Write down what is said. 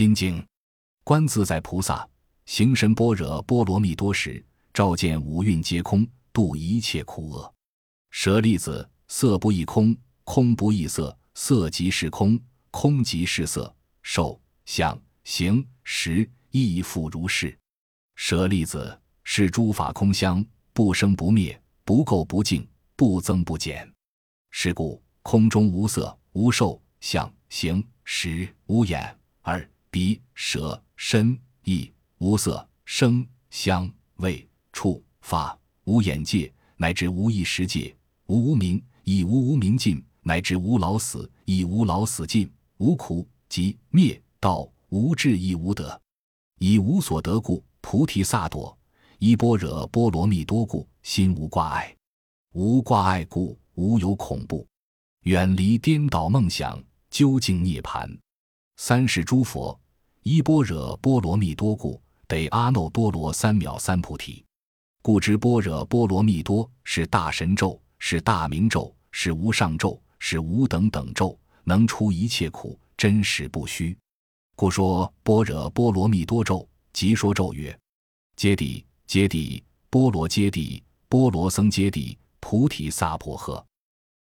心经，观自在菩萨行深般若波罗蜜多时，照见五蕴皆空，度一切苦厄。舍利子，色不异空，空不异色，色即是空，空即是色，受想行识亦复如是。舍利子，是诸法空相，不生不灭，不垢不净，不增不减。是故空中无色，无受想行识，无眼耳鼻舌身意，无色声香味触法，无眼界，乃至无意识界。无无明，亦无无明尽；乃至无老死，亦无老死尽；无苦集灭道，无智亦无得。以无所得故，菩提萨埵；依般若波罗蜜多故，心无挂碍。无挂碍故，无有恐怖，远离颠倒梦想，究竟涅槃。三世诸佛依般若波罗蜜多故，得阿耨多罗三藐三菩提。故知般若波罗蜜多是大神咒。是大明咒，是无上咒，是无等等咒，能除一切苦，真实不虚。故说般若波罗蜜多咒，即说咒曰：揭谛，揭谛，波罗揭谛，波罗僧揭谛，菩提萨婆诃。